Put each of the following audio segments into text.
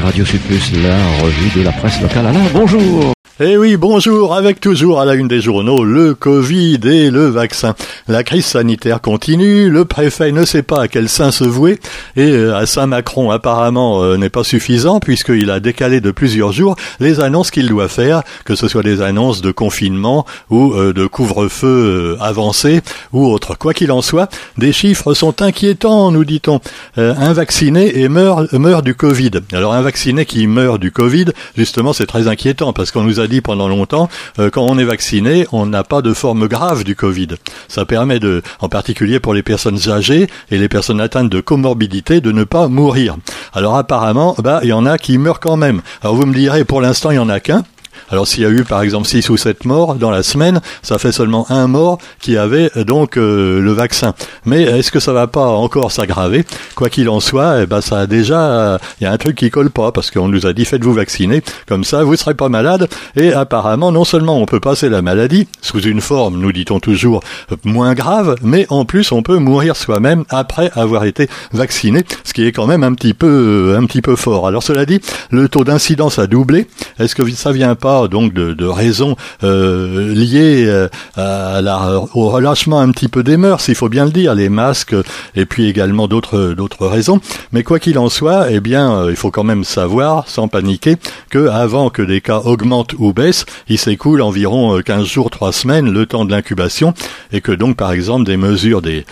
Radio Sud Plus, la revue de la presse locale. Alain, bonjour eh oui, bonjour, avec toujours à la une des journaux le Covid et le vaccin. La crise sanitaire continue, le préfet ne sait pas à quel sein se vouer, et euh, à Saint-Macron apparemment euh, n'est pas suffisant puisqu'il a décalé de plusieurs jours les annonces qu'il doit faire, que ce soit des annonces de confinement ou euh, de couvre-feu avancé ou autre. Quoi qu'il en soit, des chiffres sont inquiétants, nous dit-on. un vacciné et meurt, meurt du Covid. Alors un vacciné qui meurt du Covid, justement c'est très inquiétant parce qu'on nous a pendant longtemps, euh, quand on est vacciné, on n'a pas de forme grave du Covid. Ça permet de, en particulier pour les personnes âgées et les personnes atteintes de comorbidité, de ne pas mourir. Alors apparemment, bah, il y en a qui meurent quand même. Alors vous me direz, pour l'instant, il y en a qu'un. Alors s'il y a eu par exemple 6 ou 7 morts dans la semaine, ça fait seulement un mort qui avait euh, donc euh, le vaccin. Mais est-ce que ça va pas encore s'aggraver? Quoi qu'il en soit, eh ben ça a déjà il y a un truc qui colle pas parce qu'on nous a dit faites-vous vacciner comme ça vous serez pas malade et apparemment non seulement on peut passer la maladie sous une forme nous dit-on toujours moins grave, mais en plus on peut mourir soi-même après avoir été vacciné, ce qui est quand même un petit peu un petit peu fort. Alors cela dit, le taux d'incidence a doublé. Est-ce que ça vient pas donc de, raisons euh, liées euh, au relâchement un petit peu des mœurs, il faut bien le dire, les masques et puis également d'autres d'autres raisons. Mais quoi qu'il en soit, eh bien, euh, il faut quand même savoir, sans paniquer, que avant que des cas augmentent ou baissent, il s'écoule environ 15 jours, 3 semaines, le temps de l'incubation, et que donc par exemple des mesures des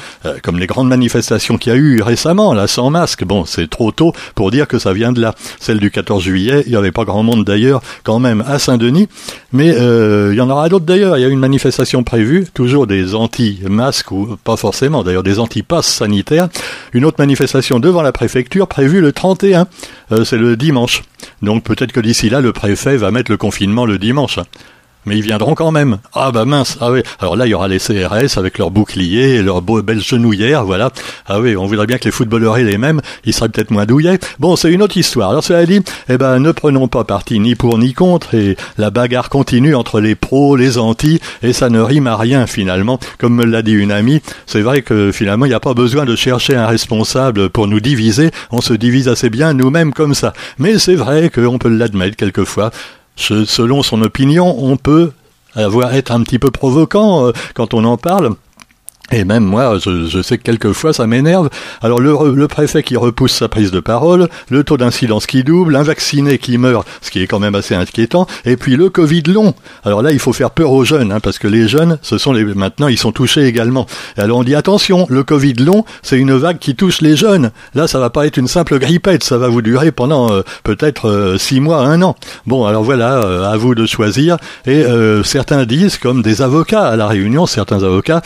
comme les grandes manifestations qu'il y a eu récemment, là sans masque, bon, c'est trop tôt pour dire que ça vient de là. Celle du 14 juillet, il n'y avait pas grand monde d'ailleurs, quand même à Mais euh, il y en aura d'autres d'ailleurs. Il y a une manifestation prévue, toujours des anti-masques, ou pas forcément d'ailleurs, des anti-passes sanitaires. Une autre manifestation devant la préfecture prévue le 31, euh, c'est le dimanche. Donc peut-être que d'ici là, le préfet va mettre le confinement le dimanche mais ils viendront quand même. Ah bah mince, ah oui. Alors là, il y aura les CRS avec leurs boucliers et leurs belles genouillères, voilà. Ah oui, on voudrait bien que les footballeurs aient les mêmes, ils seraient peut-être moins douillets. Bon, c'est une autre histoire. Alors cela dit, eh ben, ne prenons pas parti ni pour ni contre, et la bagarre continue entre les pros, les antis, et ça ne rime à rien finalement. Comme me l'a dit une amie, c'est vrai que finalement, il n'y a pas besoin de chercher un responsable pour nous diviser, on se divise assez bien nous-mêmes comme ça. Mais c'est vrai qu'on peut l'admettre quelquefois selon son opinion, on peut avoir être un petit peu provoquant euh, quand on en parle. Et même moi, je, je, sais que quelquefois ça m'énerve. Alors le, le, préfet qui repousse sa prise de parole, le taux d'incidence qui double, un vacciné qui meurt, ce qui est quand même assez inquiétant, et puis le Covid long. Alors là, il faut faire peur aux jeunes, hein, parce que les jeunes, ce sont les maintenant, ils sont touchés également. Et alors on dit attention, le Covid long, c'est une vague qui touche les jeunes. Là, ça va pas être une simple grippette, ça va vous durer pendant euh, peut-être euh, six mois, un an. Bon, alors voilà, euh, à vous de choisir. Et certains disent, comme des avocats à la Réunion, certains avocats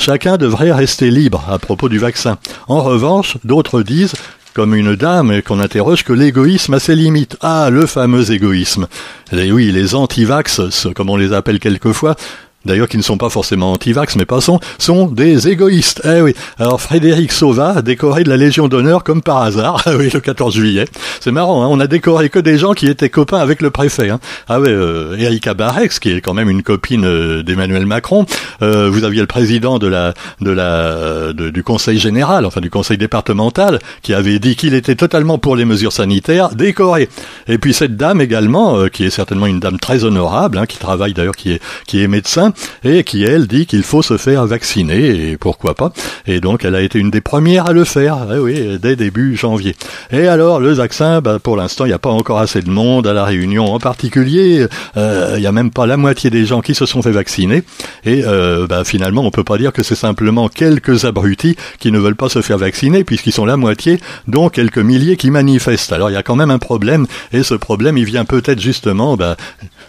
Chacun devrait rester libre à propos du vaccin. En revanche, d'autres disent comme une dame qu'on interroge que l'égoïsme a ses limites. Ah, le fameux égoïsme. Et oui, les anti-vax, comme on les appelle quelquefois, d'ailleurs qui ne sont pas forcément anti-vax, mais passons, sont des égoïstes. Eh oui. Alors Frédéric Sauva, décoré de la Légion d'honneur comme par hasard, ah oui, le 14 juillet. C'est marrant, hein on a décoré que des gens qui étaient copains avec le préfet. Hein. Ah oui, euh, Erika Barex, qui est quand même une copine euh, d'Emmanuel Macron. Euh, vous aviez le président de la, de la, du Conseil général, enfin du Conseil départemental, qui avait dit qu'il était totalement pour les mesures sanitaires, décoré. Et puis cette dame également, euh, qui est certainement une dame très honorable, hein, qui travaille d'ailleurs, qui est, qui est médecin, et qui, elle, dit qu'il faut se faire vacciner, et pourquoi pas. Et donc, elle a été une des premières à le faire, eh oui, dès début janvier. Et alors, le vaccin, bah, pour l'instant, il n'y a pas encore assez de monde à la Réunion en particulier. Euh, il n'y a même pas la moitié des gens qui se sont fait vacciner. Et euh, bah, finalement, on peut pas dire que c'est simplement quelques abrutis qui ne veulent pas se faire vacciner, puisqu'ils sont la moitié, dont quelques milliers qui manifestent. Alors, il y a quand même un problème, et ce problème, il vient peut-être justement bah,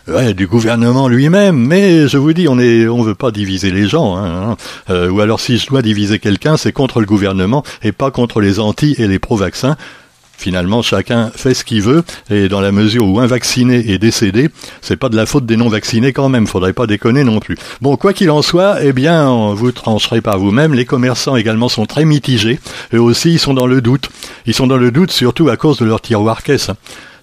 ouais, du gouvernement lui-même. Mais je vous dis, on est, on veut pas diviser les gens. Hein, hein. Euh, ou alors si je dois diviser quelqu'un, c'est contre le gouvernement et pas contre les anti et les pro-vaccins. Finalement, chacun fait ce qu'il veut, et dans la mesure où un vacciné est décédé, c'est pas de la faute des non-vaccinés quand même, faudrait pas déconner non plus. Bon, quoi qu'il en soit, eh bien, vous trancherez par vous-même, les commerçants également sont très mitigés, eux aussi, ils sont dans le doute. Ils sont dans le doute surtout à cause de leur tiroir caisse.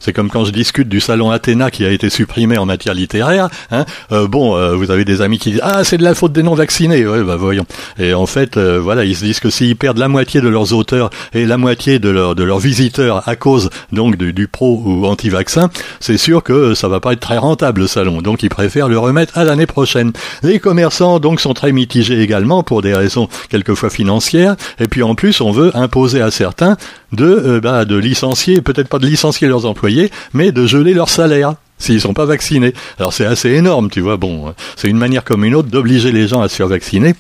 C'est comme quand je discute du salon Athéna qui a été supprimé en matière littéraire. Hein. Euh, bon, euh, vous avez des amis qui disent ah c'est de la faute des non vaccinés. Bah voyons. Et en fait, euh, voilà, ils se disent que s'ils perdent la moitié de leurs auteurs et la moitié de, de leurs visiteurs à cause donc du, du pro ou anti-vaccin, c'est sûr que ça va pas être très rentable le salon. Donc ils préfèrent le remettre à l'année prochaine. Les commerçants donc sont très mitigés également pour des raisons quelquefois financières. Et puis en plus, on veut imposer à certains de, bah, de licencier, peut-être pas de licencier leurs employés, mais de geler leur salaire s'ils sont pas vaccinés. Alors c'est assez énorme, tu vois. Bon, c'est une manière comme une autre d'obliger les gens à se faire vacciner.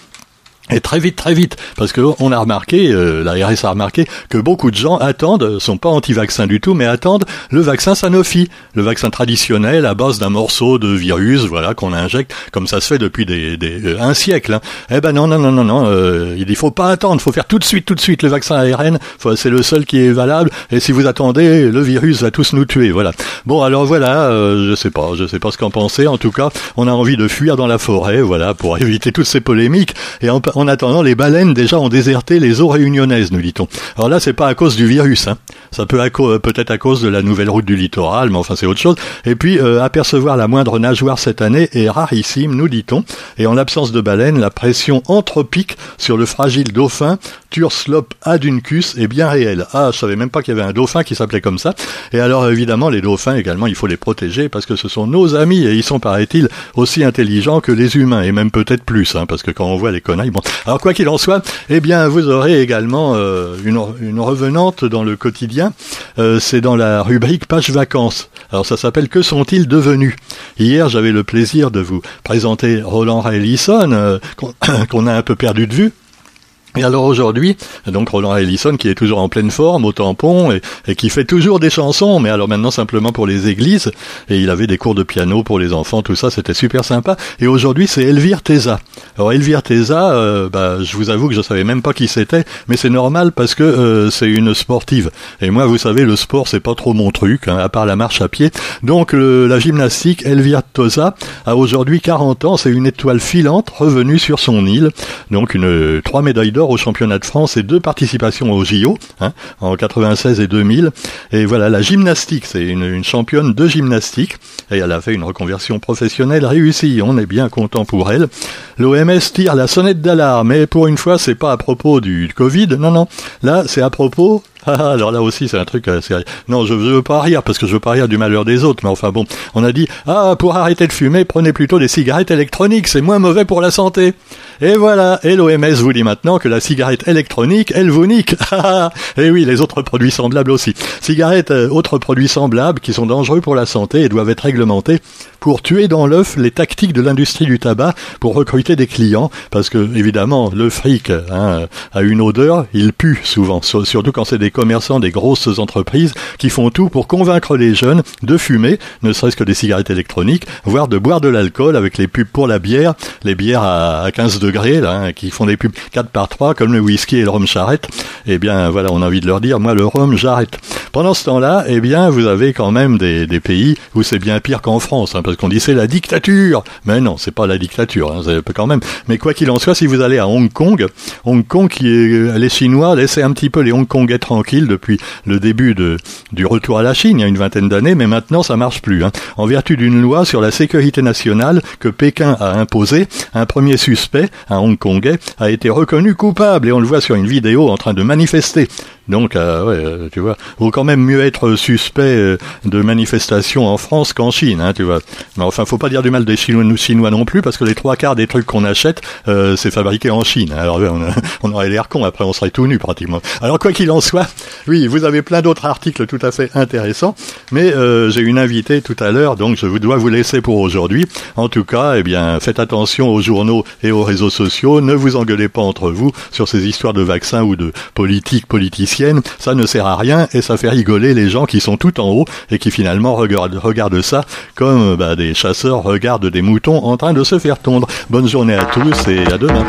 Et très vite, très vite, parce que on a remarqué, euh, la RS a remarqué que beaucoup de gens attendent, euh, sont pas anti-vaccins du tout, mais attendent le vaccin Sanofi, le vaccin traditionnel à base d'un morceau de virus, voilà, qu'on injecte, comme ça se fait depuis des, des euh, un siècle. Hein. Eh ben non, non, non, non, non, euh, il faut pas attendre, faut faire tout de suite, tout de suite le vaccin ARN. C'est le seul qui est valable. Et si vous attendez, le virus va tous nous tuer, voilà. Bon, alors voilà, je sais pas, je sais pas ce qu'en penser. En tout cas, on a envie de fuir dans la forêt, voilà, pour éviter toutes ces polémiques. Et en attendant, les baleines déjà ont déserté les eaux réunionnaises, nous dit-on. Alors là, c'est pas à cause du virus, hein. ça peut peut-être à cause de la nouvelle route du littoral, mais enfin c'est autre chose. Et puis euh, apercevoir la moindre nageoire cette année est rarissime, nous dit-on. Et en l'absence de baleines, la pression anthropique sur le fragile dauphin Turslop aduncus est bien réelle. Ah, je savais même pas qu'il y avait un dauphin qui s'appelait comme ça. Et alors évidemment, les dauphins également, il faut les protéger parce que ce sont nos amis et ils sont, paraît-il, aussi intelligents que les humains et même peut-être plus, hein, parce que quand on voit les bon. Alors quoi qu'il en soit, eh bien vous aurez également euh, une, revenante dans le quotidien. Euh, c'est dans la rubrique page vacances. Alors ça s'appelle Que sont-ils devenus? Hier j'avais le plaisir de vous présenter Roland Ellison, euh, qu'on a un peu perdu de vue. Et alors aujourd'hui, donc Roland Ellison qui est toujours en pleine forme au tampon et, qui fait toujours des chansons, mais alors maintenant simplement pour les églises. Et il avait des cours de piano pour les enfants, tout ça, c'était super sympa. Et aujourd'hui, c'est Elvire Teza. Alors Elvire Teza, euh, bah, je vous avoue que je savais même pas qui c'était, mais c'est normal parce que euh, c'est une sportive. Et moi, vous savez, le sport c'est pas trop mon truc, hein, à part la marche à pied. Donc la gymnastique, Elvire Teza a aujourd'hui 40 ans. C'est une étoile filante revenue sur son île. Donc une trois médailles au championnat de France et deux participations au JO, hein, en 96 et 2000. Et voilà, la gymnastique, c'est une, championne de gymnastique, et elle a fait une reconversion professionnelle réussie. On est bien content pour elle. L'OMS tire la sonnette d'alarme, mais pour une fois, c'est pas à propos du Covid, non, non. Là, c'est à propos ah, alors là aussi, c'est un truc. Euh, non, je veux pas rire parce que je veux pas rire du malheur des autres. Mais enfin bon, on a dit ah pour arrêter de fumer, prenez plutôt des cigarettes électroniques, c'est moins mauvais pour la santé. Et voilà. Et l'OMS vous dit maintenant que la cigarette électronique, elle vous nique. et oui, les autres produits semblables aussi. Cigarettes, euh, autres produits semblables qui sont dangereux pour la santé et doivent être réglementés pour tuer dans l'œuf les tactiques de l'industrie du tabac pour recruter des clients, parce que évidemment le fric hein, a une odeur, il pue souvent, surtout quand c'est des commerçants, des grosses entreprises qui font tout pour convaincre les jeunes de fumer, ne serait-ce que des cigarettes électroniques, voire de boire de l'alcool avec les pubs pour la bière, les bières à 15 degrés, là, hein, qui font des pubs 4 par 3 comme le whisky et le rhum charrette. Eh bien, voilà, on a envie de leur dire, moi le rhum j'arrête. Pendant ce temps-là, eh bien, vous avez quand même des, pays où c'est bien pire qu'en France, hein, parce qu'on dit c'est la dictature. Mais non, c'est pas la dictature, hein, quand même. Mais quoi qu'il en soit, si vous allez à Hong Kong, Hong Kong qui est, les Chinois laissaient un petit peu les Hongkongais tranquilles depuis le début de, du retour à la Chine, il y a une vingtaine d'années, mais maintenant ça marche plus. Hein. En vertu d'une loi sur la sécurité nationale que Pékin a imposée, un premier suspect, un Hongkongais, a été reconnu coupable et on le voit sur une vidéo en train de manifester. Donc, euh, ouais, euh, tu vois, vaut quand même mieux être suspect euh, de manifestation en France qu'en Chine, hein, tu vois. Mais enfin, faut pas dire du mal des Chinois, Chinois non plus, parce que les trois quarts des trucs qu'on achète, euh, c'est fabriqué en Chine. Alors, on, on aurait l'air con, après on serait tout nu pratiquement. Alors, quoi qu'il en soit, oui, vous avez plein d'autres articles tout à fait intéressants, mais euh, j'ai une invitée tout à l'heure, donc je vous dois vous laisser pour aujourd'hui. En tout cas, eh bien, faites attention aux journaux et aux réseaux sociaux, ne vous engueulez pas entre vous sur ces histoires de vaccins ou de politique politicienne ça ne sert à rien et ça fait rigoler les gens qui sont tout en haut et qui finalement regardent, ça comme bah, des chasseurs regardent des moutons en train de se faire tondre. Bonne journée à tous et à demain.